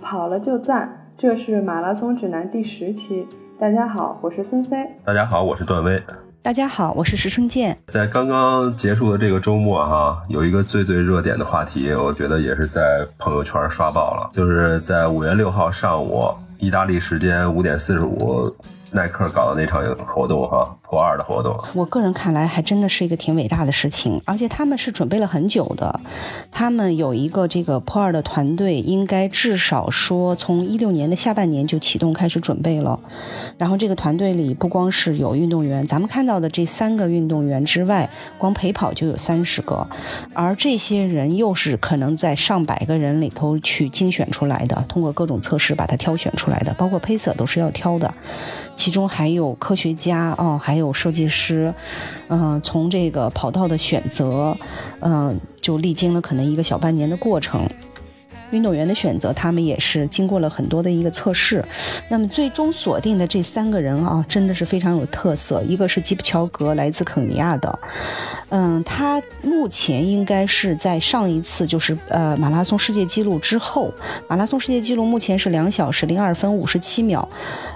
跑了就赞，这是马拉松指南第十期。大家好，我是孙飞。大家好，我是段威。大家好，我是石春健。在刚刚结束的这个周末哈，有一个最最热点的话题，我觉得也是在朋友圈刷爆了，就是在五月六号上午，意大利时间五点四十五。耐克搞的那场活动哈，破二的活动，我个人看来还真的是一个挺伟大的事情，而且他们是准备了很久的，他们有一个这个破二的团队，应该至少说从一六年的下半年就启动开始准备了，然后这个团队里不光是有运动员，咱们看到的这三个运动员之外，光陪跑就有三十个，而这些人又是可能在上百个人里头去精选出来的，通过各种测试把它挑选出来的，包括配色都是要挑的。其中还有科学家哦，还有设计师，嗯，从这个跑道的选择，嗯，就历经了可能一个小半年的过程。运动员的选择，他们也是经过了很多的一个测试。那么最终锁定的这三个人啊，真的是非常有特色。一个是吉普乔格，来自肯尼亚的，嗯，他目前应该是在上一次就是呃马拉松世界纪录之后，马拉松世界纪录目前是两小时零二分五十七秒，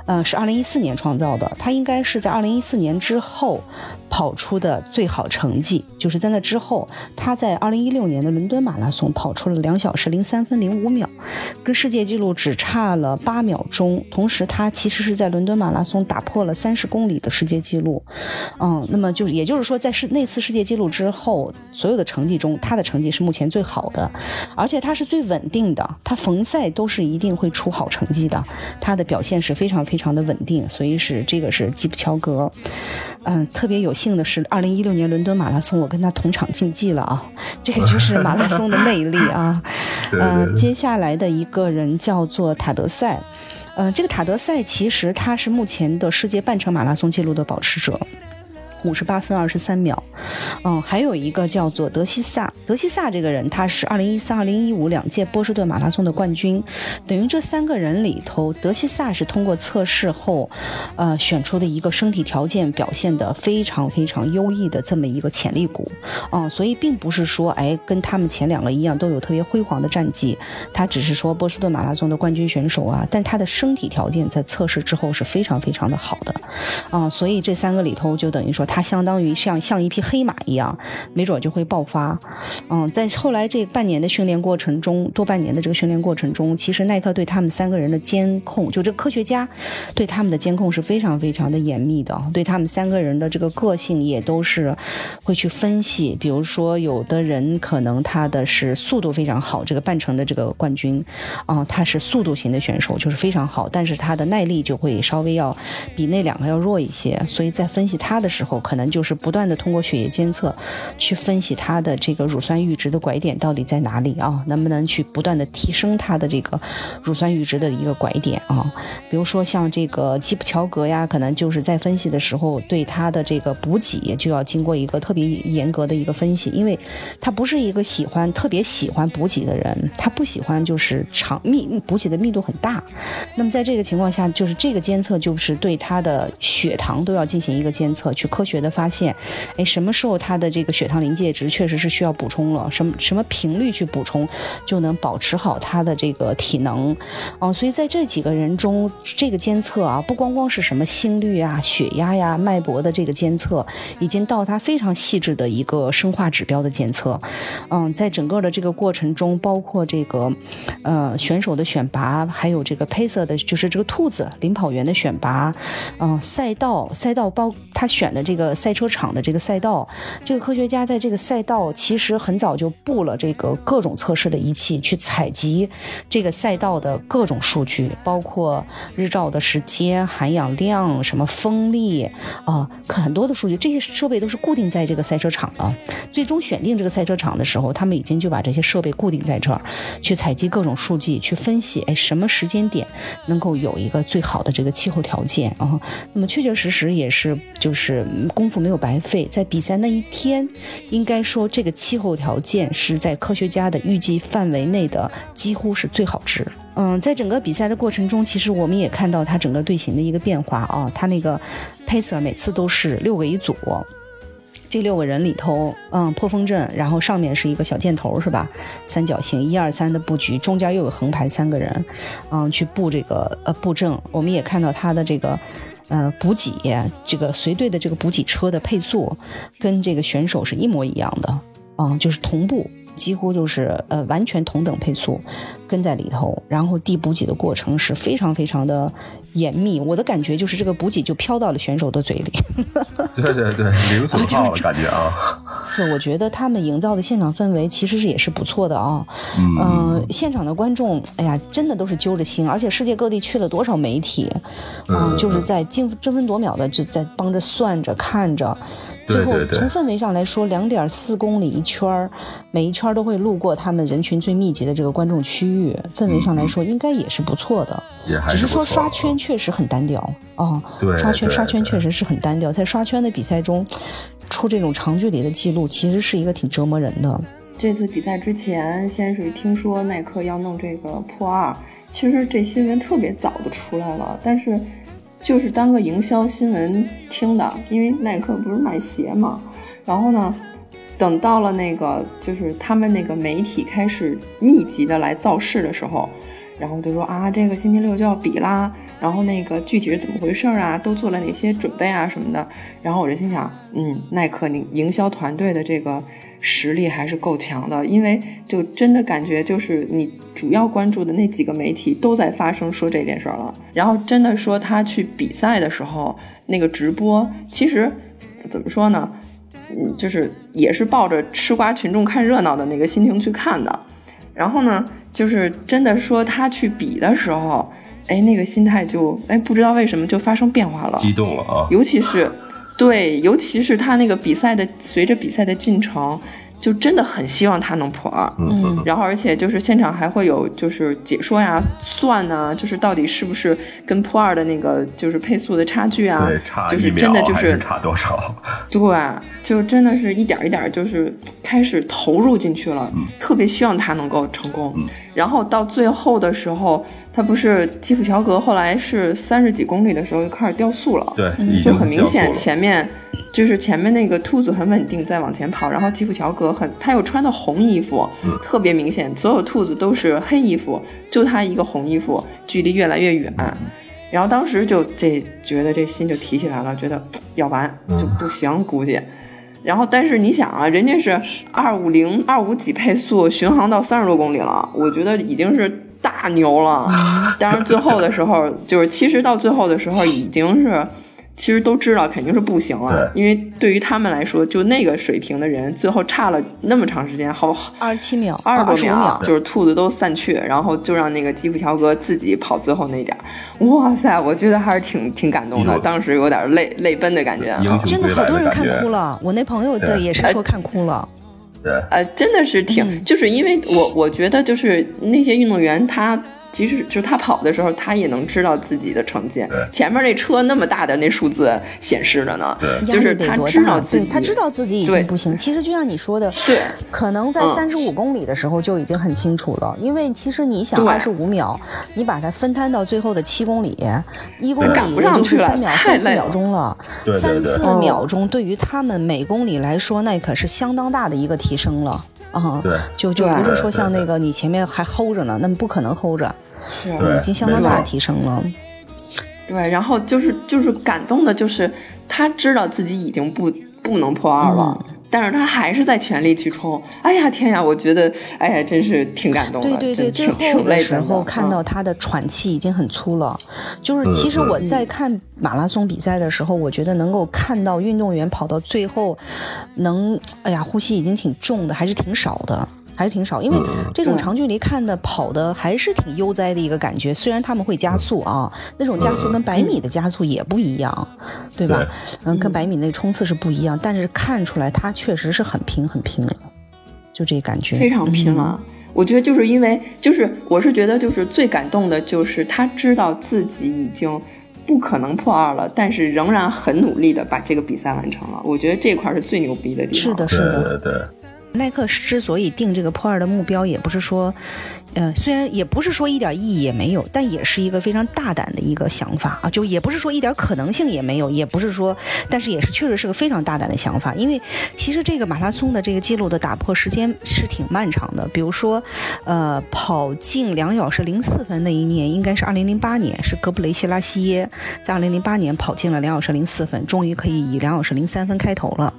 呃，是二零一四年创造的。他应该是在二零一四年之后跑出的最好成绩，就是在那之后，他在二零一六年的伦敦马拉松跑出了两小时零三分。零五秒，跟世界纪录只差了八秒钟。同时，他其实是在伦敦马拉松打破了三十公里的世界纪录。嗯，那么就也就是说，在世那次世界纪录之后，所有的成绩中，他的成绩是目前最好的，而且他是最稳定的。他逢赛都是一定会出好成绩的，他的表现是非常非常的稳定。所以是这个是基普乔格。嗯，特别有幸的是，二零一六年伦敦马拉松，我跟他同场竞技了啊！这个就是马拉松的魅力啊！嗯，接下来的一个人叫做塔德赛，嗯，这个塔德赛其实他是目前的世界半程马拉松纪录的保持者。五十八分二十三秒，嗯，还有一个叫做德西萨，德西萨这个人他是二零一三、二零一五两届波士顿马拉松的冠军，等于这三个人里头，德西萨是通过测试后，呃，选出的一个身体条件表现的非常非常优异的这么一个潜力股，嗯，所以并不是说，哎，跟他们前两个一样都有特别辉煌的战绩，他只是说波士顿马拉松的冠军选手啊，但他的身体条件在测试之后是非常非常的好的，啊，所以这三个里头就等于说。他相当于像像一匹黑马一样，没准就会爆发。嗯，在后来这半年的训练过程中，多半年的这个训练过程中，其实耐克对他们三个人的监控，就这科学家对他们的监控是非常非常的严密的，对他们三个人的这个个性也都是会去分析。比如说，有的人可能他的是速度非常好，这个半程的这个冠军，啊，他是速度型的选手，就是非常好，但是他的耐力就会稍微要比那两个要弱一些。所以在分析他的时候。可能就是不断的通过血液监测，去分析它的这个乳酸阈值的拐点到底在哪里啊？能不能去不断的提升它的这个乳酸阈值的一个拐点啊？比如说像这个吉普乔格呀，可能就是在分析的时候，对它的这个补给就要经过一个特别严格的一个分析，因为他不是一个喜欢特别喜欢补给的人，他不喜欢就是长密补给的密度很大。那么在这个情况下，就是这个监测就是对他的血糖都要进行一个监测，去科学。学的发现，哎，什么时候他的这个血糖临界值确实是需要补充了？什么什么频率去补充，就能保持好他的这个体能？哦，所以在这几个人中，这个监测啊，不光光是什么心率啊、血压呀、脉搏的这个监测，已经到他非常细致的一个生化指标的监测。嗯，在整个的这个过程中，包括这个呃选手的选拔，还有这个配色的，就是这个兔子领跑员的选拔，嗯，赛道赛道包他选的这个。呃，赛车场的这个赛道，这个科学家在这个赛道其实很早就布了这个各种测试的仪器，去采集这个赛道的各种数据，包括日照的时间、含氧量、什么风力啊，很多的数据。这些设备都是固定在这个赛车场的。最终选定这个赛车场的时候，他们已经就把这些设备固定在这儿，去采集各种数据，去分析，哎，什么时间点能够有一个最好的这个气候条件啊？那么确确实实也是就是。功夫没有白费，在比赛那一天，应该说这个气候条件是在科学家的预计范围内的，几乎是最好值。嗯，在整个比赛的过程中，其实我们也看到他整个队形的一个变化啊，他那个 pacer 每次都是六个一组。这六个人里头，嗯，破风阵，然后上面是一个小箭头，是吧？三角形，一二三的布局，中间又有横排三个人，嗯，去布这个呃布阵。我们也看到他的这个，呃，补给，这个随队的这个补给车的配速，跟这个选手是一模一样的，嗯，就是同步，几乎就是呃完全同等配速，跟在里头，然后递补给的过程是非常非常的。严密，我的感觉就是这个补给就飘到了选手的嘴里。对对对，零损耗的感觉啊。是，我觉得他们营造的现场氛围其实是也是不错的啊。嗯，现场的观众，哎呀，真的都是揪着心，而且世界各地去了多少媒体，嗯，就是在争争分夺秒的就在帮着算着看着。最后从氛围上来说，两点四公里一圈儿，每一圈都会路过他们人群最密集的这个观众区域，氛围上来说应该也是不错的。只是说刷圈确实很单调啊哦，刷圈刷圈确实是很单调，在刷圈的比赛中出这种长距离的记录，其实是一个挺折磨人的。这次比赛之前，先是听说耐克要弄这个破二，其实这新闻特别早就出来了，但是。就是当个营销新闻听的，因为耐克不是卖鞋嘛。然后呢，等到了那个就是他们那个媒体开始密集的来造势的时候，然后就说啊，这个星期六就要比啦。然后那个具体是怎么回事啊？都做了哪些准备啊什么的？然后我就心想，嗯，耐克你营销团队的这个。实力还是够强的，因为就真的感觉就是你主要关注的那几个媒体都在发声说这件事儿了。然后真的说他去比赛的时候那个直播，其实怎么说呢？嗯，就是也是抱着吃瓜群众看热闹的那个心情去看的。然后呢，就是真的说他去比的时候，哎，那个心态就哎不知道为什么就发生变化了，激动了啊！尤其是。对，尤其是他那个比赛的，随着比赛的进程，就真的很希望他能破二。嗯，然后而且就是现场还会有就是解说呀、算呐，就是到底是不是跟破二的那个就是配速的差距啊？对，差就是真的就是差多少？对，就真的是一点一点就是开始投入进去了，特别希望他能够成功。然后到最后的时候。他不是基普乔格，后来是三十几公里的时候就开始掉速了，对，就很明显前面就是前面那个兔子很稳定在往前跑，然后基普乔格很他又穿的红衣服，特别明显，所有兔子都是黑衣服，就他一个红衣服，距离越来越远，然后当时就这觉得这心就提起来了，觉得要完就不行估计，然后但是你想啊，人家是二五零二五几配速巡航到三十多公里了，我觉得已经是。大牛了，但是最后的时候，就是其实到最后的时候已经是，其实都知道肯定是不行了，因为对于他们来说，就那个水平的人，最后差了那么长时间，好二十七秒，二十多秒，就是兔子都散去，然后就让那个基普乔格自己跑最后那点。哇塞，我觉得还是挺挺感动的，当时有点泪泪奔的感觉，真的好多人看哭了，我那朋友的也是说看哭了。对，呃，真的是挺，就是因为我我觉得就是那些运动员，他即使就是他跑的时候，他也能知道自己的成绩。前面那车那么大的那数字显示着呢，对，就是他知道自己，他知道自己已经不行。其实就像你说的，对，可能在三十五公里的时候就已经很清楚了。因为其实你想二十五秒，你把它分摊到最后的七公里，一公里也就是三秒、三四秒钟了。三四秒钟对于他们每公里来说，那可是相当大的一个提升了啊！对，就就不是说像那个你前面还 hold 着呢，那不可能 hold 着，是已经相当大的提升了。对，然后就是就是感动的，就是他知道自己已经不不能破二了。但是他还是在全力去冲，哎呀天呀，我觉得，哎呀，真是挺感动的。对对对，最后的时候看到他的喘气已经很粗了，就是其实我在看马拉松比赛的时候，我觉得能够看到运动员跑到最后，能，哎呀，呼吸已经挺重的，还是挺少的。还是挺少，因为这种长距离看的跑的还是挺悠哉的一个感觉。虽然他们会加速啊，那种加速跟百米的加速也不一样，对吧？嗯，跟百米那个冲刺是不一样，但是看出来他确实是很拼很拼了，就这感觉非常拼了。我觉得就是因为就是我是觉得就是最感动的就是他知道自己已经不可能破二了，但是仍然很努力的把这个比赛完成了。我觉得这块是最牛逼的地方。是的，是的，对对。耐克之所以定这个破二的目标，也不是说呃，虽然也不是说一点意义也没有，但也是一个非常大胆的一个想法啊，就也不是说一点可能性也没有，也不是说，但是也是确实是个非常大胆的想法。因为其实这个马拉松的这个记录的打破时间是挺漫长的。比如说，呃，跑进两小时零四分那一年，应该是二零零八年，是格布雷西拉西耶在二零零八年跑进了两小时零四分，终于可以以两小时零三分开头了。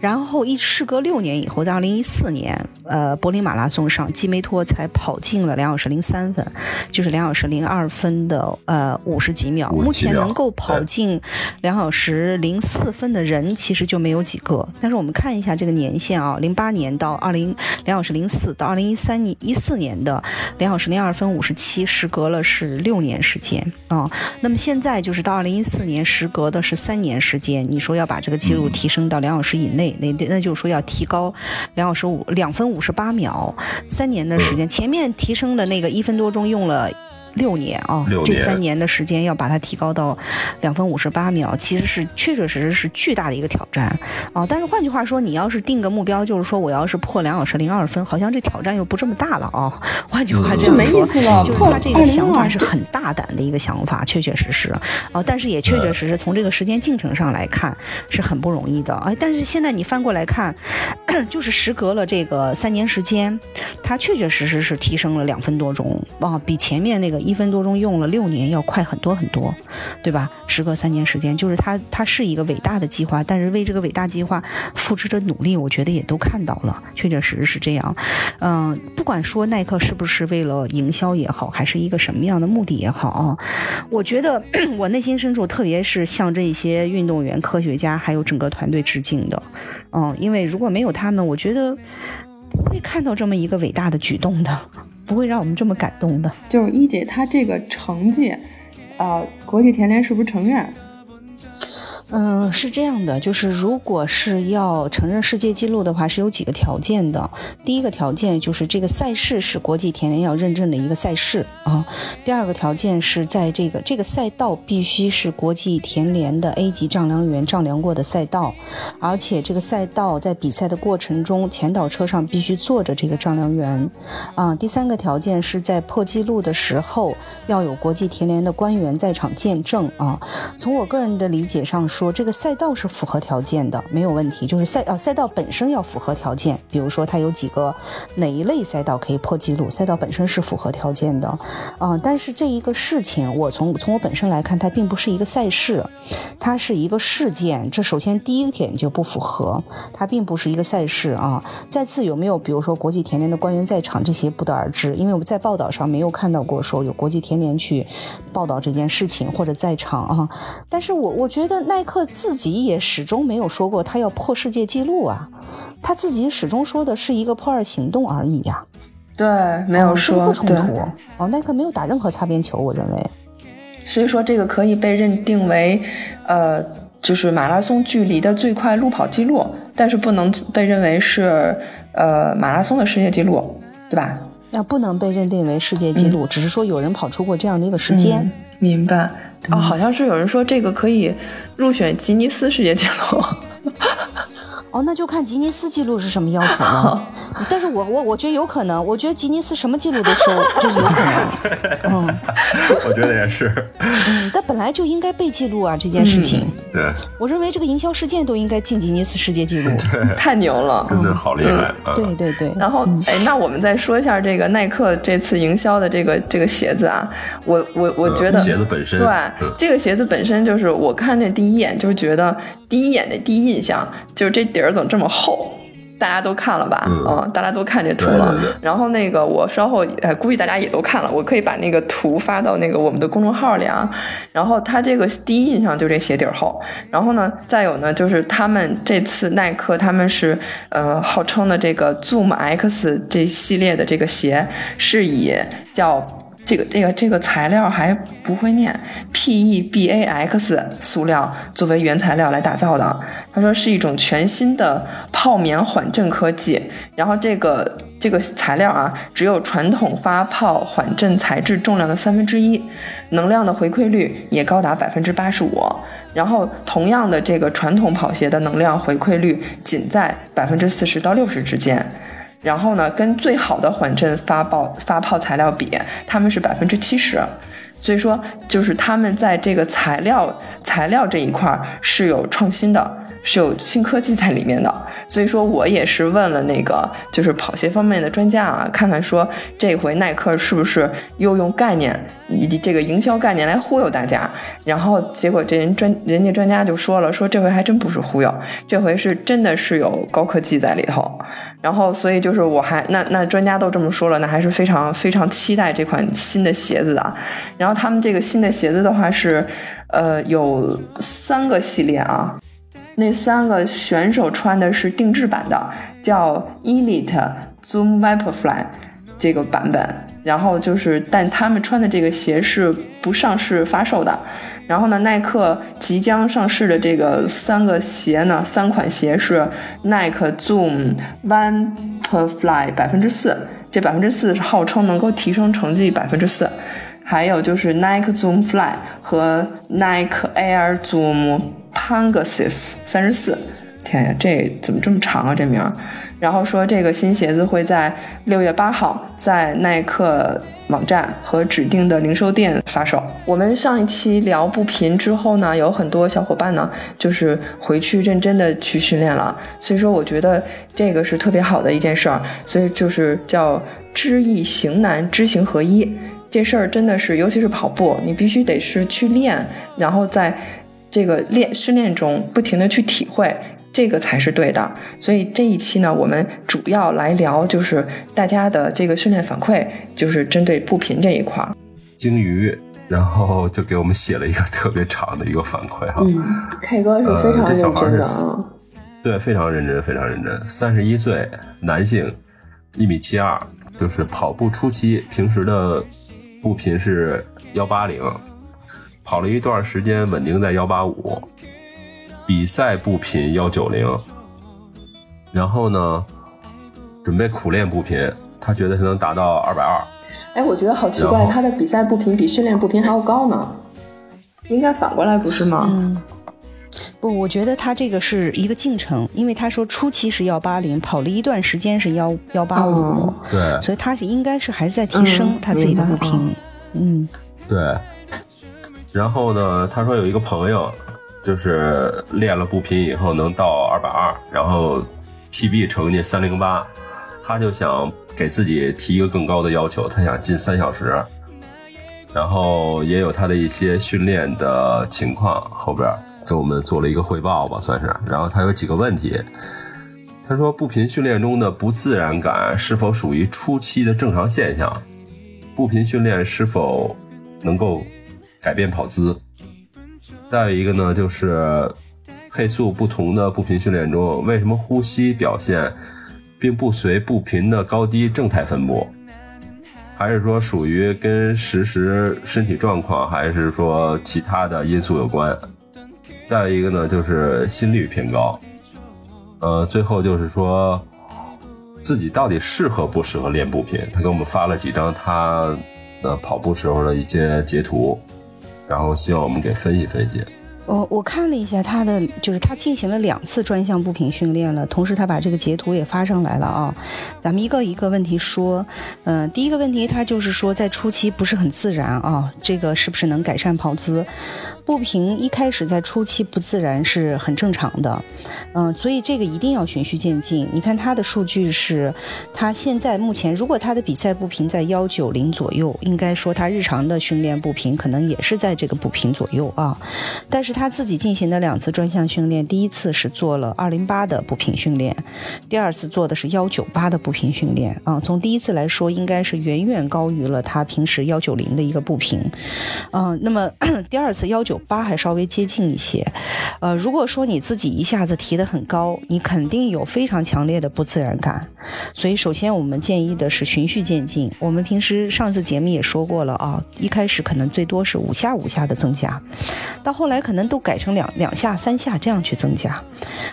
然后一事隔六年以后，在二零一四年，呃，柏林马拉松上，基梅托才跑进。进了两小时零三分，就是两小时零二分的呃五十几秒。目前能够跑进两小时零四分的人，其实就没有几个。但是我们看一下这个年限啊，零八年到二零两小时零四到二零一三年一四年的两小时零二分五十七，时隔了是六年时间啊。那么现在就是到二零一四年，时隔的是三年时间。你说要把这个记录提升到两小时以内，那那就是说要提高两小时五两分五十八秒，三年的时间。前面。提提升的那个一分多钟用了。六年啊，这三年的时间要把它提高到两分五十八秒，其实是确确实实是巨大的一个挑战啊。但是换句话说，你要是定个目标，就是说我要是破两小时零二分，好像这挑战又不这么大了啊。换句话这样说，就是他这个想法是很大胆的一个想法，确确实实啊。但是也确确实实从这个时间进程上来看是很不容易的啊。但是现在你翻过来看，就是时隔了这个三年时间，他确确实实是提升了两分多钟啊，比前面那个。一分多钟用了六年，要快很多很多，对吧？时隔三年时间，就是它，它是一个伟大的计划，但是为这个伟大计划付出着努力，我觉得也都看到了，确确实实是这样。嗯，不管说耐克是不是为了营销也好，还是一个什么样的目的也好啊，我觉得 我内心深处特别是向这些运动员、科学家还有整个团队致敬的。嗯，因为如果没有他们，我觉得不会看到这么一个伟大的举动的。不会让我们这么感动的。就是一姐她这个成绩，呃，国际田联是不是承认？嗯，是这样的，就是如果是要承认世界纪录的话，是有几个条件的。第一个条件就是这个赛事是国际田联要认证的一个赛事啊。第二个条件是在这个这个赛道必须是国际田联的 A 级丈量员丈量过的赛道，而且这个赛道在比赛的过程中，前导车上必须坐着这个丈量员啊。第三个条件是在破纪录的时候要有国际田联的官员在场见证啊。从我个人的理解上。说说这个赛道是符合条件的，没有问题。就是赛啊，赛道本身要符合条件。比如说，它有几个哪一类赛道可以破纪录，赛道本身是符合条件的。啊，但是这一个事情，我从从我本身来看，它并不是一个赛事，它是一个事件。这首先第一个点就不符合，它并不是一个赛事啊。再次有没有比如说国际田联的官员在场，这些不得而知，因为我们在报道上没有看到过说有国际田联去报道这件事情或者在场啊。但是我我觉得耐克自己也始终没有说过他要破世界纪录啊，他自己始终说的是一个破二行动而已呀。对，没有说不冲突。哦，耐克没有打任何擦边球，我认为。所以说这个可以被认定为，呃，就是马拉松距离的最快路跑记录，但是不能被认为是呃马拉松的世界纪录，对吧？那不能被认定为世界纪录，只是说有人跑出过这样的一个时间。明白。哦，好像是有人说这个可以入选吉尼斯世界纪录。哦，那就看吉尼斯纪录是什么要求了。但是我我我觉得有可能，我觉得吉尼斯什么记录都收，就有可能。嗯，我觉得也是。嗯，但本来就应该被记录啊，这件事情。对。我认为这个营销事件都应该进吉尼斯世界纪录。对，太牛了，真的好厉害。对对对。然后，哎，那我们再说一下这个耐克这次营销的这个这个鞋子啊，我我我觉得鞋子本身，对，这个鞋子本身就是我看见第一眼就是觉得第一眼的第一印象就是这底儿怎么这么厚。大家都看了吧？嗯，大家都看这图了。然后那个，我稍后呃，估计大家也都看了。我可以把那个图发到那个我们的公众号里啊。然后他这个第一印象就这鞋底厚。然后呢，再有呢，就是他们这次耐克他们是呃号称的这个 Zoom X 这系列的这个鞋是以叫。这个这个这个材料还不会念，PEBAX 塑料作为原材料来打造的。他说是一种全新的泡棉缓震科技，然后这个这个材料啊，只有传统发泡缓震材质重量的三分之一，能量的回馈率也高达百分之八十五。然后同样的这个传统跑鞋的能量回馈率仅在百分之四十到六十之间。然后呢，跟最好的缓震发泡发泡材料比，他们是百分之七十。所以说，就是他们在这个材料材料这一块是有创新的，是有新科技在里面的。所以说我也是问了那个就是跑鞋方面的专家啊，看看说这回耐克是不是又用概念以及这个营销概念来忽悠大家。然后结果这人专人家专家就说了，说这回还真不是忽悠，这回是真的是有高科技在里头。然后，所以就是我还那那专家都这么说了，那还是非常非常期待这款新的鞋子的。然后他们这个新的鞋子的话是，呃，有三个系列啊，那三个选手穿的是定制版的，叫 Elite Zoom Vaporfly 这个版本。然后就是，但他们穿的这个鞋是不上市发售的。然后呢，耐克即将上市的这个三个鞋呢，三款鞋是耐克 Zoom Vaporfly 百分之四，这百分之四是号称能够提升成绩百分之四。还有就是 Nike Zoom Fly 和 Nike Air Zoom Pangasus 三十四。天呀，这怎么这么长啊？这名儿。然后说这个新鞋子会在六月八号在耐克网站和指定的零售店发售。我们上一期聊步频之后呢，有很多小伙伴呢就是回去认真的去训练了，所以说我觉得这个是特别好的一件事儿。所以就是叫知易行难，知行合一，这事儿真的是，尤其是跑步，你必须得是去练，然后再这个练训练中不停的去体会。这个才是对的，所以这一期呢，我们主要来聊就是大家的这个训练反馈，就是针对步频这一块。鲸鱼，然后就给我们写了一个特别长的一个反馈哈。嗯，K 哥是非常认真的啊。对，非常认真，非常认真。三十一岁，男性，一米七二，就是跑步初期，平时的步频是幺八零，跑了一段时间，稳定在幺八五。比赛步频幺九零，然后呢，准备苦练步频，他觉得他能达到二百二。哎，我觉得好奇怪，他的比赛步频比训练步频还要高呢，应该反过来不是吗？嗯，不，我觉得他这个是一个进程，因为他说初期是幺八零，跑了一段时间是幺幺八五，对，所以他应该是还是在提升他自己的步频。嗯，对。然后呢，他说有一个朋友。就是练了步频以后能到二百二，然后 PB 成绩三零八，他就想给自己提一个更高的要求，他想进三小时，然后也有他的一些训练的情况，后边给我们做了一个汇报吧，算是。然后他有几个问题，他说步频训练中的不自然感是否属于初期的正常现象？步频训练是否能够改变跑姿？再有一个呢，就是配速不同的步频训练中，为什么呼吸表现并不随步频的高低正态分布？还是说属于跟实时身体状况，还是说其他的因素有关？再有一个呢，就是心率偏高。呃，最后就是说自己到底适合不适合练步频？他给我们发了几张他呃跑步时候的一些截图。然后希望我们给分析分析。我我看了一下他的，就是他进行了两次专项步频训练了，同时他把这个截图也发上来了啊。咱们一个一个问题说，嗯，第一个问题他就是说在初期不是很自然啊，这个是不是能改善跑姿？步频一开始在初期不自然是很正常的，嗯，所以这个一定要循序渐进。你看他的数据是，他现在目前如果他的比赛步频在幺九零左右，应该说他日常的训练步频可能也是在这个步频左右啊。但是他自己进行的两次专项训练，第一次是做了二零八的步频训练，第二次做的是幺九八的步频训练啊。从第一次来说，应该是远远高于了他平时幺九零的一个步频，嗯，那么 第二次幺九。八还稍微接近一些，呃，如果说你自己一下子提得很高，你肯定有非常强烈的不自然感。所以，首先我们建议的是循序渐进。我们平时上次节目也说过了啊，一开始可能最多是五下五下的增加，到后来可能都改成两两下三下这样去增加，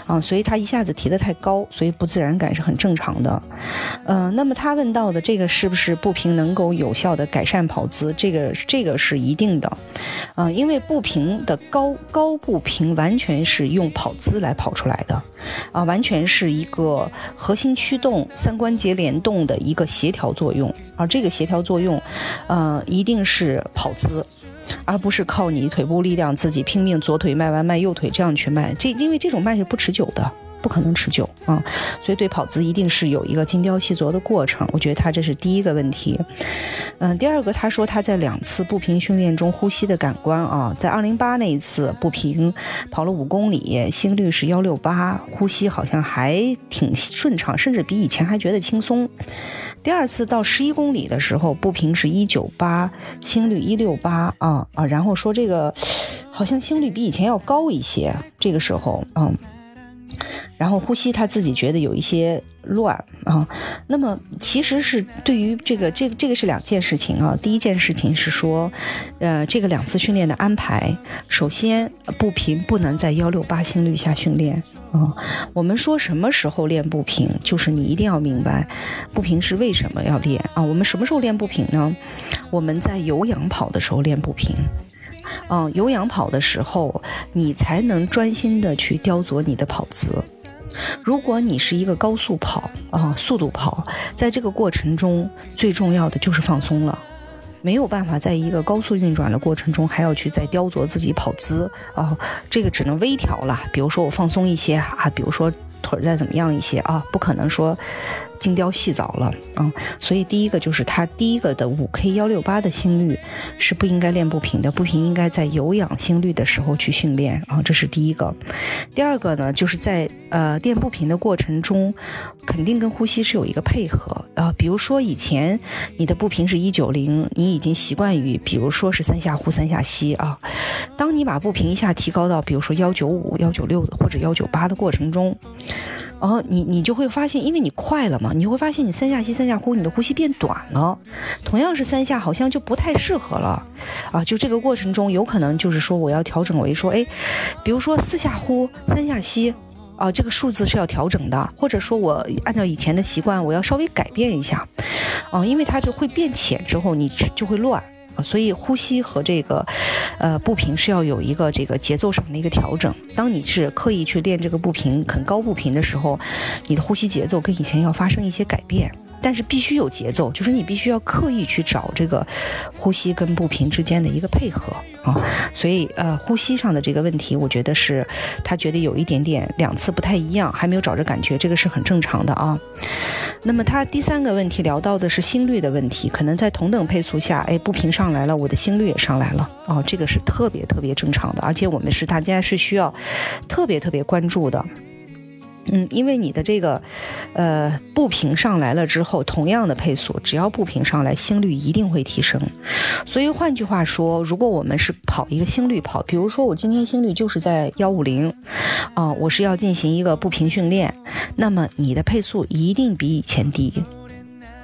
啊，所以他一下子提得太高，所以不自然感是很正常的。嗯，那么他问到的这个是不是步频能够有效的改善跑姿？这个这个是一定的，嗯，因为步频。平的高高步平完全是用跑姿来跑出来的，啊，完全是一个核心驱动、三关节联动的一个协调作用，而这个协调作用，呃，一定是跑姿。而不是靠你腿部力量自己拼命左腿迈完迈右腿这样去迈，这因为这种迈是不持久的，不可能持久啊，所以对跑姿一定是有一个精雕细琢的过程。我觉得他这是第一个问题。嗯，第二个他说他在两次步频训练中呼吸的感官啊，在二零八那一次步频跑了五公里，心率是幺六八，呼吸好像还挺顺畅，甚至比以前还觉得轻松。第二次到十一公里的时候，步频是一九八，心率一六八啊啊，然后说这个好像心率比以前要高一些，这个时候嗯，然后呼吸他自己觉得有一些。乱啊，那么其实是对于这个这个这个是两件事情啊。第一件事情是说，呃，这个两次训练的安排，首先步频不能在幺六八心率下训练啊。我们说什么时候练步频，就是你一定要明白步频是为什么要练啊。我们什么时候练步频呢？我们在有氧跑的时候练步频，嗯，有氧跑的时候你才能专心的去雕琢你的跑姿。如果你是一个高速跑啊，速度跑，在这个过程中最重要的就是放松了，没有办法在一个高速运转的过程中还要去再雕琢自己跑姿啊，这个只能微调了。比如说我放松一些啊，比如说腿再怎么样一些啊，不可能说。精雕细凿了啊，所以第一个就是他第一个的五 K 幺六八的心率是不应该练步频的，步频应该在有氧心率的时候去训练啊，这是第一个。第二个呢，就是在呃练步频的过程中，肯定跟呼吸是有一个配合啊。比如说以前你的步频是一九零，你已经习惯于比如说是三下呼三下吸啊，当你把步频一下提高到比如说幺九五、幺九六的或者幺九八的过程中。然后你你就会发现，因为你快了嘛，你会发现你三下吸三下呼，你的呼吸变短了。同样是三下，好像就不太适合了啊。就这个过程中，有可能就是说我要调整为说，哎，比如说四下呼三下吸啊，这个数字是要调整的，或者说我按照以前的习惯，我要稍微改变一下啊，因为它就会变浅之后，你就会乱。所以呼吸和这个，呃，步频是要有一个这个节奏上的一个调整。当你是刻意去练这个步频很高步频的时候，你的呼吸节奏跟以前要发生一些改变。但是必须有节奏，就是你必须要刻意去找这个呼吸跟步频之间的一个配合啊。所以呃，呼吸上的这个问题，我觉得是他觉得有一点点两次不太一样，还没有找着感觉，这个是很正常的啊。那么他第三个问题聊到的是心率的问题，可能在同等配速下，哎，步频上来了，我的心率也上来了哦，这个是特别特别正常的，而且我们是大家是需要特别特别关注的。嗯，因为你的这个，呃，步频上来了之后，同样的配速，只要步频上来，心率一定会提升。所以换句话说，如果我们是跑一个心率跑，比如说我今天心率就是在幺五零，啊，我是要进行一个步频训练，那么你的配速一定比以前低，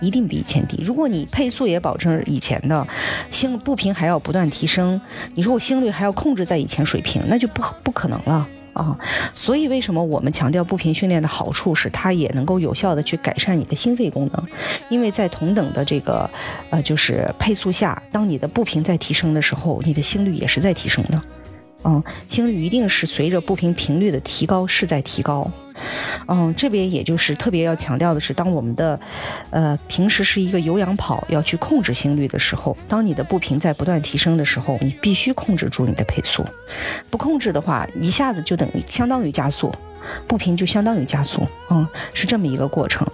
一定比以前低。如果你配速也保证以前的，心步频还要不断提升，你说我心率还要控制在以前水平，那就不不可能了。啊，所以为什么我们强调步频训练的好处是它也能够有效的去改善你的心肺功能？因为在同等的这个呃就是配速下，当你的步频在提升的时候，你的心率也是在提升的。嗯，心率一定是随着步频频率的提高是在提高。嗯，这边也就是特别要强调的是，当我们的，呃，平时是一个有氧跑要去控制心率的时候，当你的步频在不断提升的时候，你必须控制住你的配速，不控制的话，一下子就等于相当于加速，步频就相当于加速，嗯，是这么一个过程。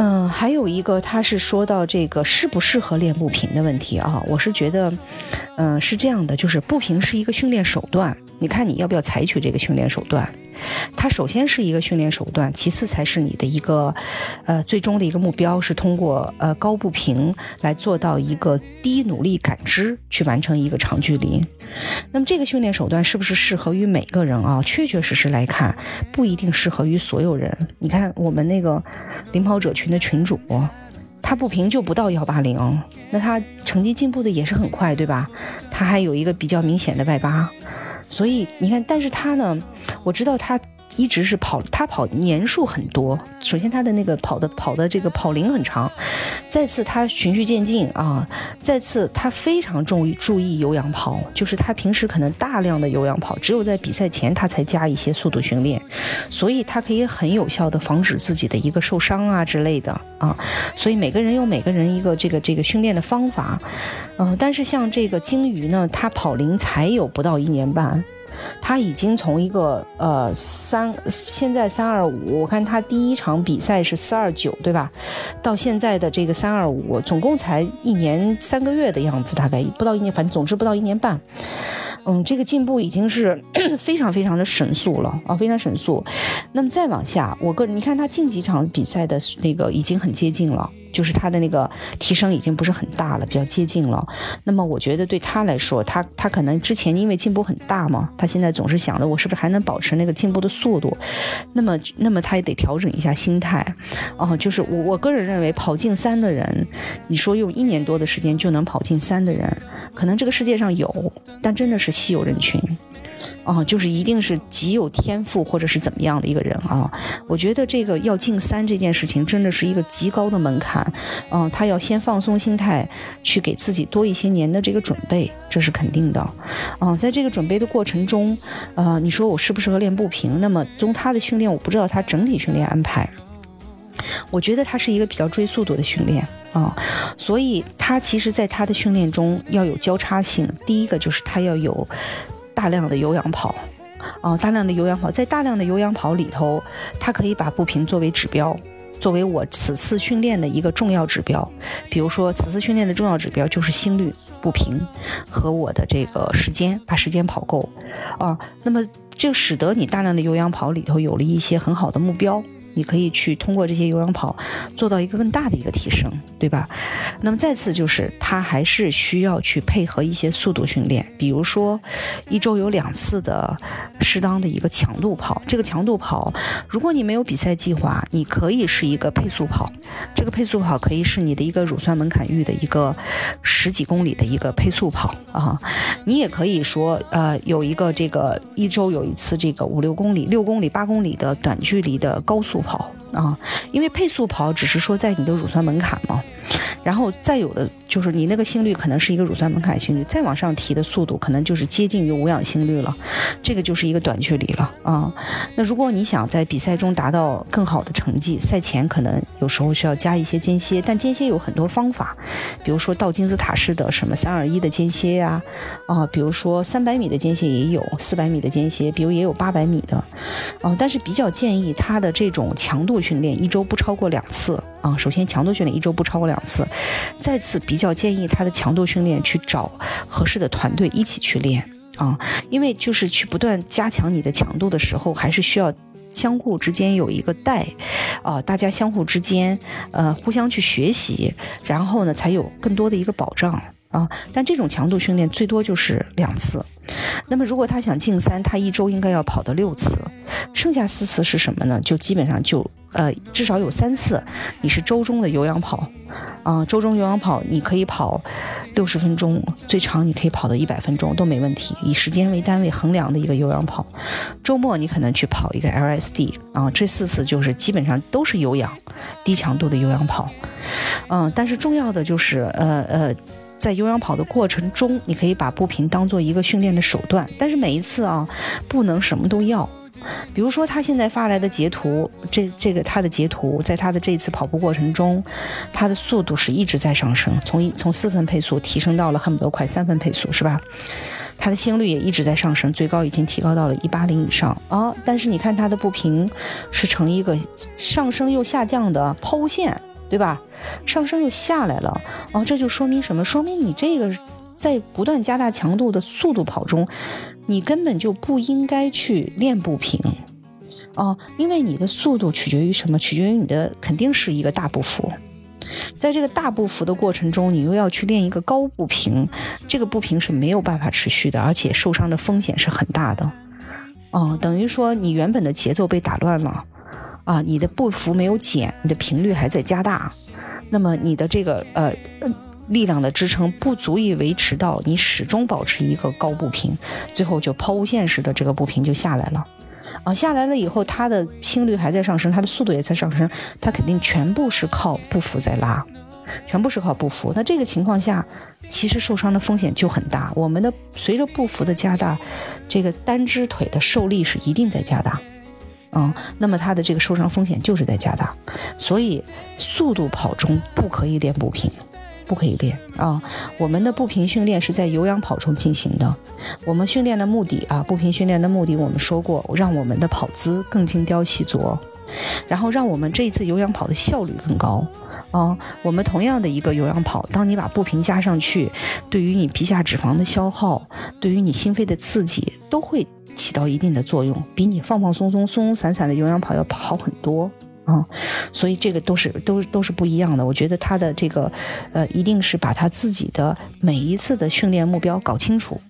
嗯，还有一个，他是说到这个适不适合练步频的问题啊，我是觉得，嗯，是这样的，就是步频是一个训练手段，你看你要不要采取这个训练手段。它首先是一个训练手段，其次才是你的一个，呃，最终的一个目标是通过呃高步频来做到一个低努力感知去完成一个长距离。那么这个训练手段是不是适合于每个人啊？确确实实来看，不一定适合于所有人。你看我们那个领跑者群的群主，他步频就不到幺八零，那他成绩进步的也是很快，对吧？他还有一个比较明显的外八。所以你看，但是他呢，我知道他一直是跑，他跑年数很多。首先他的那个跑的跑的这个跑龄很长，再次他循序渐进啊，再次他非常注意注意有氧跑，就是他平时可能大量的有氧跑，只有在比赛前他才加一些速度训练，所以他可以很有效的防止自己的一个受伤啊之类的啊。所以每个人有每个人一个这个这个训练的方法，嗯，但是像这个鲸鱼呢，他跑龄才有不到一年半。他已经从一个呃三，现在三二五，我看他第一场比赛是四二九，对吧？到现在的这个三二五，总共才一年三个月的样子，大概不到一年，反正总之不到一年半。嗯，这个进步已经是 非常非常的神速了啊，非常神速。那么再往下，我个人你看他近几场比赛的那个已经很接近了。就是他的那个提升已经不是很大了，比较接近了。那么我觉得对他来说，他他可能之前因为进步很大嘛，他现在总是想着我是不是还能保持那个进步的速度。那么那么他也得调整一下心态。哦，就是我我个人认为跑进三的人，你说用一年多的时间就能跑进三的人，可能这个世界上有，但真的是稀有人群。啊，就是一定是极有天赋或者是怎么样的一个人啊！我觉得这个要进三这件事情真的是一个极高的门槛，嗯，他要先放松心态，去给自己多一些年的这个准备，这是肯定的。啊，在这个准备的过程中，呃，你说我适不适合练步频？那么从他的训练，我不知道他整体训练安排，我觉得他是一个比较追速度的训练啊，所以他其实在他的训练中要有交叉性。第一个就是他要有。大量的有氧跑，啊，大量的有氧跑，在大量的有氧跑里头，它可以把步频作为指标，作为我此次训练的一个重要指标。比如说，此次训练的重要指标就是心率、步频和我的这个时间，把时间跑够，啊，那么就使得你大量的有氧跑里头有了一些很好的目标。你可以去通过这些有氧跑做到一个更大的一个提升，对吧？那么再次就是，它还是需要去配合一些速度训练，比如说一周有两次的适当的一个强度跑。这个强度跑，如果你没有比赛计划，你可以是一个配速跑。这个配速跑可以是你的一个乳酸门槛域的一个十几公里的一个配速跑啊。你也可以说，呃，有一个这个一周有一次这个五六公里、六公里、八公里的短距离的高速。好啊，因为配速跑只是说在你的乳酸门槛嘛，然后再有的就是你那个心率可能是一个乳酸门槛心率，再往上提的速度可能就是接近于无氧心率了，这个就是一个短距离了啊。那如果你想在比赛中达到更好的成绩，赛前可能有时候需要加一些间歇，但间歇有很多方法，比如说倒金字塔式的什么三二一的间歇呀，啊，比如说三百米的间歇也有，四百米的间歇，比如也有八百米的，啊，但是比较建议它的这种。强度训练一周不超过两次啊。首先，强度训练一周不超过两次。再次，比较建议他的强度训练去找合适的团队一起去练啊。因为就是去不断加强你的强度的时候，还是需要相互之间有一个带啊，大家相互之间呃互相去学习，然后呢才有更多的一个保障啊。但这种强度训练最多就是两次。那么，如果他想进三，他一周应该要跑到六次，剩下四次是什么呢？就基本上就呃，至少有三次你是周中的有氧跑，啊，周中有氧跑你可以跑六十分钟，最长你可以跑到一百分钟都没问题，以时间为单位衡量的一个有氧跑。周末你可能去跑一个 LSD，啊，这四次就是基本上都是有氧，低强度的有氧跑，嗯，但是重要的就是呃呃。在有氧跑的过程中，你可以把步频当做一个训练的手段，但是每一次啊，不能什么都要。比如说他现在发来的截图，这这个他的截图，在他的这次跑步过程中，他的速度是一直在上升，从一从四分配速提升到了恨不得快三分配速，是吧？他的心率也一直在上升，最高已经提高到了一八零以上啊。但是你看他的步频是呈一个上升又下降的抛物线。对吧？上升又下来了，哦，这就说明什么？说明你这个在不断加大强度的速度跑中，你根本就不应该去练步频，哦，因为你的速度取决于什么？取决于你的肯定是一个大步幅，在这个大步幅的过程中，你又要去练一个高步频，这个步频是没有办法持续的，而且受伤的风险是很大的，哦，等于说你原本的节奏被打乱了。啊，你的步幅没有减，你的频率还在加大，那么你的这个呃力量的支撑不足以维持到你始终保持一个高步频，最后就抛物线式的这个步频就下来了。啊，下来了以后，他的心率还在上升，他的速度也在上升，他肯定全部是靠步幅在拉，全部是靠步幅。那这个情况下，其实受伤的风险就很大。我们的随着步幅的加大，这个单只腿的受力是一定在加大，嗯，那么他的这个受伤风险就是在加大。所以，速度跑中不可以练步频。不可以练啊！我们的步频训练是在有氧跑中进行的。我们训练的目的啊，步频训练的目的，我们说过，让我们的跑姿更精雕细琢，然后让我们这一次有氧跑的效率更高啊。我们同样的一个有氧跑，当你把步频加上去，对于你皮下脂肪的消耗，对于你心肺的刺激，都会起到一定的作用，比你放放松松、松松散散的有氧跑要好很多。啊，所以这个都是都都是不一样的。我觉得他的这个，呃，一定是把他自己的每一次的训练目标搞清楚，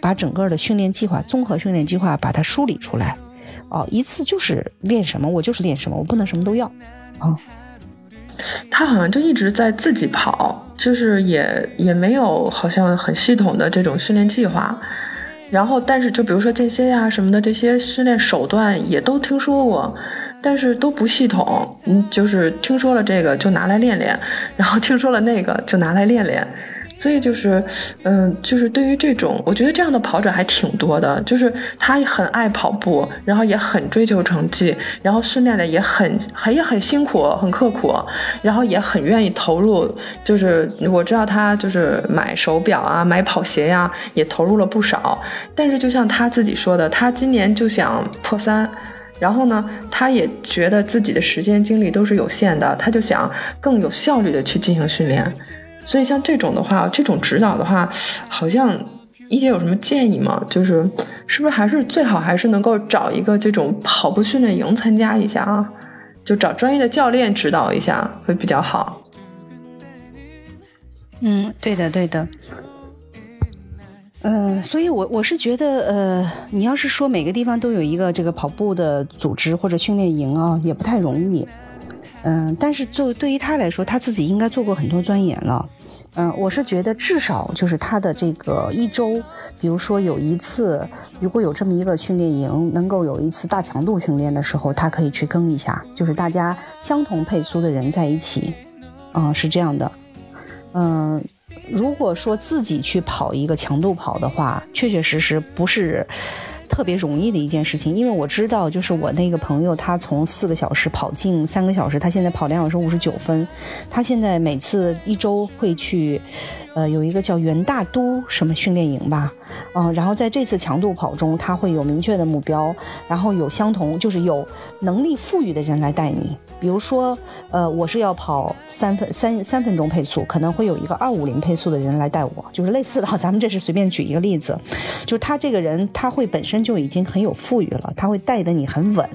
把整个的训练计划、综合训练计划把它梳理出来。哦，一次就是练什么，我就是练什么，我不能什么都要。啊，他好像就一直在自己跑，就是也也没有好像很系统的这种训练计划。然后，但是就比如说这些呀什么的这些训练手段也都听说过。但是都不系统，嗯，就是听说了这个就拿来练练，然后听说了那个就拿来练练，所以就是，嗯，就是对于这种，我觉得这样的跑者还挺多的，就是他很爱跑步，然后也很追求成绩，然后训练的也很很也很辛苦，很刻苦，然后也很愿意投入，就是我知道他就是买手表啊，买跑鞋呀，也投入了不少，但是就像他自己说的，他今年就想破三。然后呢，他也觉得自己的时间精力都是有限的，他就想更有效率的去进行训练。所以像这种的话，这种指导的话，好像一姐有什么建议吗？就是是不是还是最好还是能够找一个这种跑步训练营参加一下啊？就找专业的教练指导一下会比较好。嗯，对的，对的。嗯，所以，我我是觉得，呃，你要是说每个地方都有一个这个跑步的组织或者训练营啊，也不太容易。嗯，但是就对于他来说，他自己应该做过很多钻研了。嗯，我是觉得至少就是他的这个一周，比如说有一次，如果有这么一个训练营，能够有一次大强度训练的时候，他可以去跟一下，就是大家相同配速的人在一起。啊，是这样的。嗯。如果说自己去跑一个强度跑的话，确确实实不是特别容易的一件事情，因为我知道，就是我那个朋友，他从四个小时跑进三个小时，他现在跑两小时五十九分，他现在每次一周会去。呃，有一个叫元大都什么训练营吧，嗯，然后在这次强度跑中，他会有明确的目标，然后有相同，就是有能力富裕的人来带你。比如说，呃，我是要跑三分三三分钟配速，可能会有一个二五零配速的人来带我，就是类似的。咱们这是随便举一个例子，就是他这个人他会本身就已经很有富裕了，他会带的你很稳，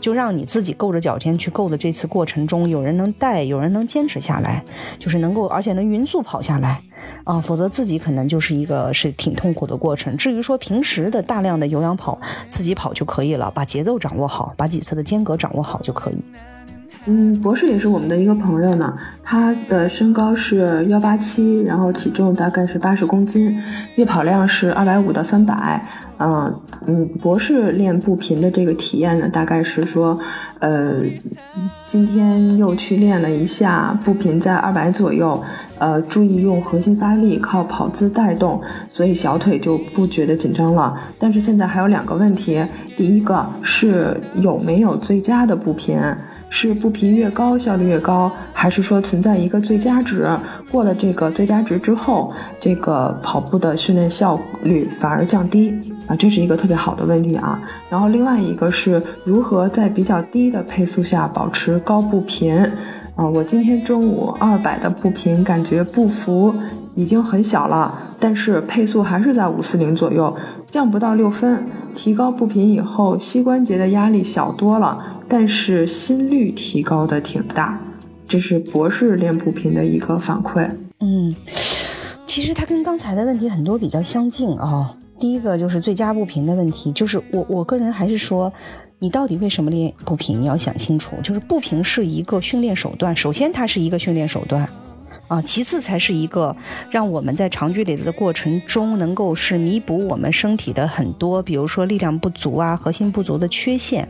就让你自己够着脚尖去够的。这次过程中，有人能带，有人能坚持下来，就是能够而且能匀速跑下来。啊，否则自己可能就是一个是挺痛苦的过程。至于说平时的大量的有氧跑，自己跑就可以了，把节奏掌握好，把几次的间隔掌握好就可以。嗯，博士也是我们的一个朋友呢，他的身高是幺八七，然后体重大概是八十公斤，月跑量是二百五到三百。嗯嗯，博士练步频的这个体验呢，大概是说，呃，今天又去练了一下步频在二百左右。呃，注意用核心发力，靠跑姿带动，所以小腿就不觉得紧张了。但是现在还有两个问题，第一个是有没有最佳的步频？是步频越高效率越高，还是说存在一个最佳值？过了这个最佳值之后，这个跑步的训练效率反而降低啊，这是一个特别好的问题啊。然后另外一个是如何在比较低的配速下保持高步频？啊，我今天中午二百的步频，感觉步幅已经很小了，但是配速还是在五四零左右，降不到六分。提高步频以后，膝关节的压力小多了，但是心率提高的挺大。这是博士练步频的一个反馈。嗯，其实它跟刚才的问题很多比较相近啊。第一个就是最佳步频的问题，就是我我个人还是说。你到底为什么练步频？你要想清楚，就是步频是一个训练手段。首先，它是一个训练手段，啊，其次才是一个让我们在长距离的过程中能够是弥补我们身体的很多，比如说力量不足啊、核心不足的缺陷，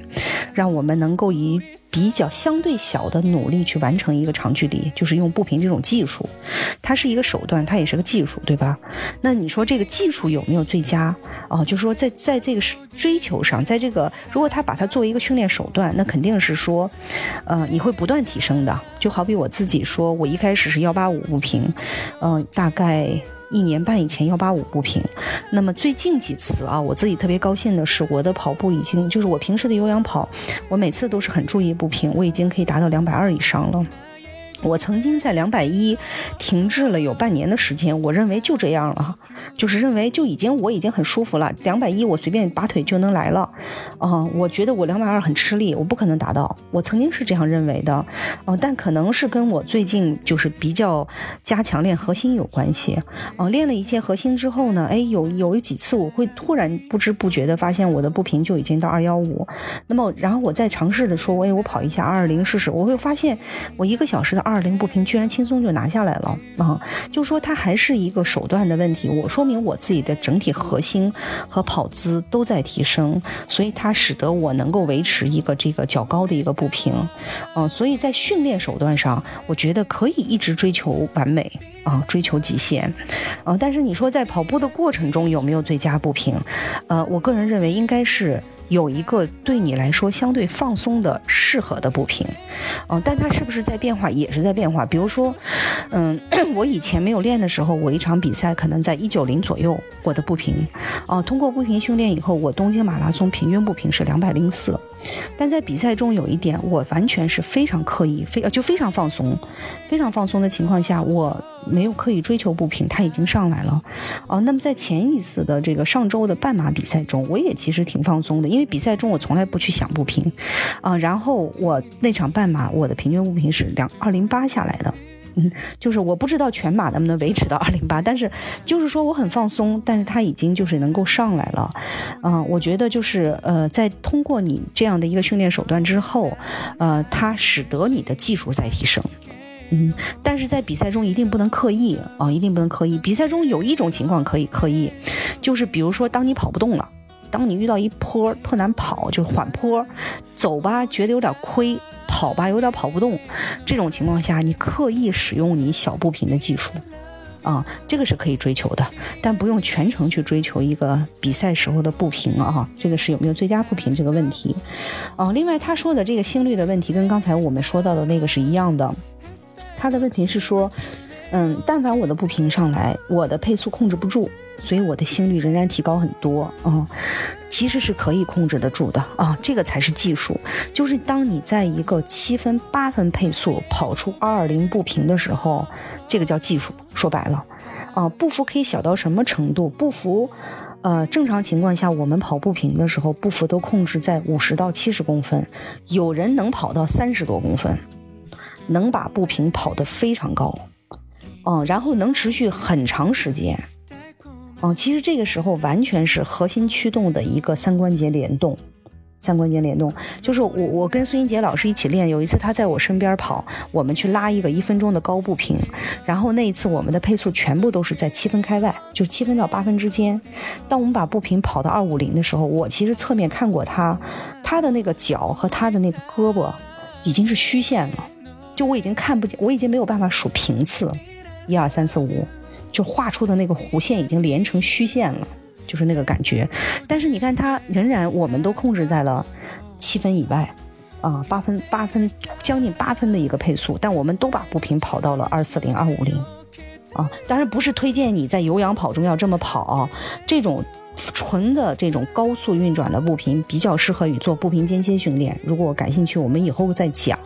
让我们能够以。比较相对小的努力去完成一个长距离，就是用步频这种技术，它是一个手段，它也是个技术，对吧？那你说这个技术有没有最佳？哦，就是说在在这个追求上，在这个如果他把它作为一个训练手段，那肯定是说，呃，你会不断提升的。就好比我自己说，我一开始是幺八五步频，嗯，大概。一年半以前幺八五步频，那么最近几次啊，我自己特别高兴的是，我的跑步已经就是我平时的有氧跑，我每次都是很注意步频，我已经可以达到两百二以上了。我曾经在两百一停滞了有半年的时间，我认为就这样了，就是认为就已经我已经很舒服了，两百一我随便拔腿就能来了，啊，我觉得我两百二很吃力，我不可能达到，我曾经是这样认为的，哦，但可能是跟我最近就是比较加强练核心有关系，哦，练了一些核心之后呢，哎，有有几次我会突然不知不觉的发现我的步频就已经到二幺五，那么然后我再尝试的说，哎，我跑一下二二零试试，我会发现我一个小时的二。二零步平居然轻松就拿下来了啊！就说它还是一个手段的问题。我说明我自己的整体核心和跑姿都在提升，所以它使得我能够维持一个这个较高的一个步频。嗯，所以在训练手段上，我觉得可以一直追求完美啊，追求极限。啊，但是你说在跑步的过程中有没有最佳步频？呃，我个人认为应该是。有一个对你来说相对放松的适合的步频，嗯，但它是不是在变化，也是在变化。比如说，嗯，我以前没有练的时候，我一场比赛可能在一九零左右，我的步频，哦，通过步频训练以后，我东京马拉松平均步频是两百零四。但在比赛中有一点，我完全是非常刻意，非就非常放松，非常放松的情况下，我没有刻意追求步频，它已经上来了。哦，那么在前一次的这个上周的半马比赛中，我也其实挺放松的，因为比赛中我从来不去想步频，啊，然后我那场半马我的平均步频是两二零八下来的。嗯，就是我不知道全马能不能维持到二零八，但是就是说我很放松，但是它已经就是能够上来了，嗯，我觉得就是呃，在通过你这样的一个训练手段之后，呃，它使得你的技术在提升，嗯，但是在比赛中一定不能刻意啊，一定不能刻意。比赛中有一种情况可以刻意，就是比如说当你跑不动了，当你遇到一坡特难跑，就缓坡，走吧觉得有点亏。跑吧，有点跑不动，这种情况下，你刻意使用你小步频的技术，啊，这个是可以追求的，但不用全程去追求一个比赛时候的步频啊，这个是有没有最佳步频这个问题，啊，另外他说的这个心率的问题，跟刚才我们说到的那个是一样的，他的问题是说，嗯，但凡我的步频上来，我的配速控制不住。所以我的心率仍然提高很多啊，其实是可以控制得住的啊，这个才是技术。就是当你在一个七分八分配速跑出二二零步频的时候，这个叫技术。说白了，啊，步幅可以小到什么程度？步幅，呃，正常情况下我们跑步频的时候，步幅都控制在五十到七十公分，有人能跑到三十多公分，能把步频跑得非常高，嗯，然后能持续很长时间。嗯，其实这个时候完全是核心驱动的一个三关节联动，三关节联动就是我我跟孙英杰老师一起练，有一次他在我身边跑，我们去拉一个一分钟的高步频，然后那一次我们的配速全部都是在七分开外，就七分到八分之间。当我们把步频跑到二五零的时候，我其实侧面看过他，他的那个脚和他的那个胳膊已经是虚线了，就我已经看不见，我已经没有办法数频次，一二三四五。就画出的那个弧线已经连成虚线了，就是那个感觉。但是你看，它仍然我们都控制在了七分以外，啊，八分八分将近八分的一个配速，但我们都把步频跑到了二四零二五零，啊，当然不是推荐你在有氧跑中要这么跑，这种。纯的这种高速运转的步频比较适合于做步频间歇训练。如果感兴趣，我们以后再讲。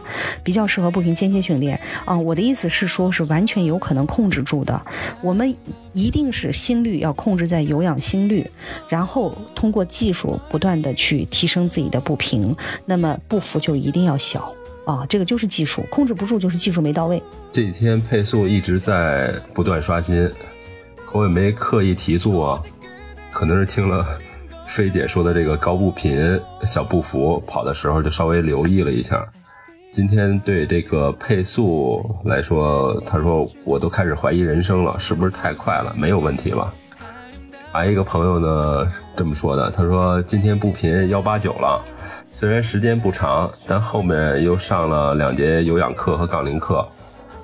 比较适合步频间歇训练啊，我的意思是说，是完全有可能控制住的。我们一定是心率要控制在有氧心率，然后通过技术不断的去提升自己的步频，那么步幅就一定要小啊。这个就是技术，控制不住就是技术没到位。这几天配速一直在不断刷新，可我也没刻意提速啊。可能是听了菲姐说的这个高步频小步幅跑的时候，就稍微留意了一下，今天对这个配速来说，他说我都开始怀疑人生了，是不是太快了？没有问题吧？还有一个朋友呢这么说的，他说今天步频幺八九了，虽然时间不长，但后面又上了两节有氧课和杠铃课，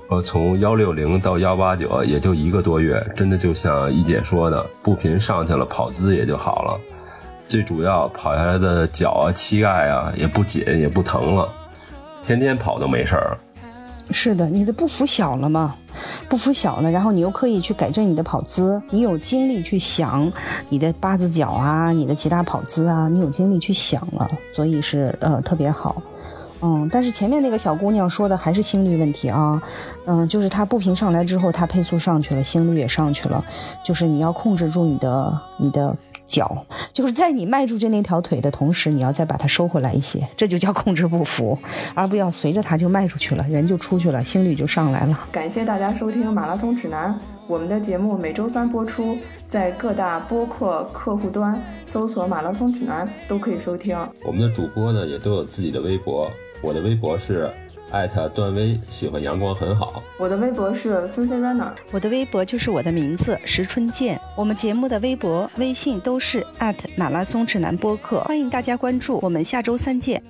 说从幺六零到幺八九也就一个多月，真的就像一姐说的，步频上去了，跑姿也就好了。最主要跑下来的脚啊、膝盖啊也不紧也不疼了。天天跑都没事儿，是的，你的步幅小了嘛，步幅小了，然后你又可以去改正你的跑姿，你有精力去想你的八字脚啊，你的其他跑姿啊，你有精力去想了，所以是呃特别好，嗯，但是前面那个小姑娘说的还是心率问题啊，嗯，就是她步频上来之后，她配速上去了，心率也上去了，就是你要控制住你的你的。脚就是在你迈出去那条腿的同时，你要再把它收回来一些，这就叫控制步幅，而不要随着它就迈出去了，人就出去了，心率就上来了。感谢大家收听《马拉松指南》，我们的节目每周三播出，在各大播客客户端搜索“马拉松指南”都可以收听。我们的主播呢也都有自己的微博，我的微博是。艾特段威喜欢阳光很好。我的微博是孙飞 runner，我的微博就是我的名字石春健。我们节目的微博、微信都是艾特马拉松指南播客，欢迎大家关注。我们下周三见。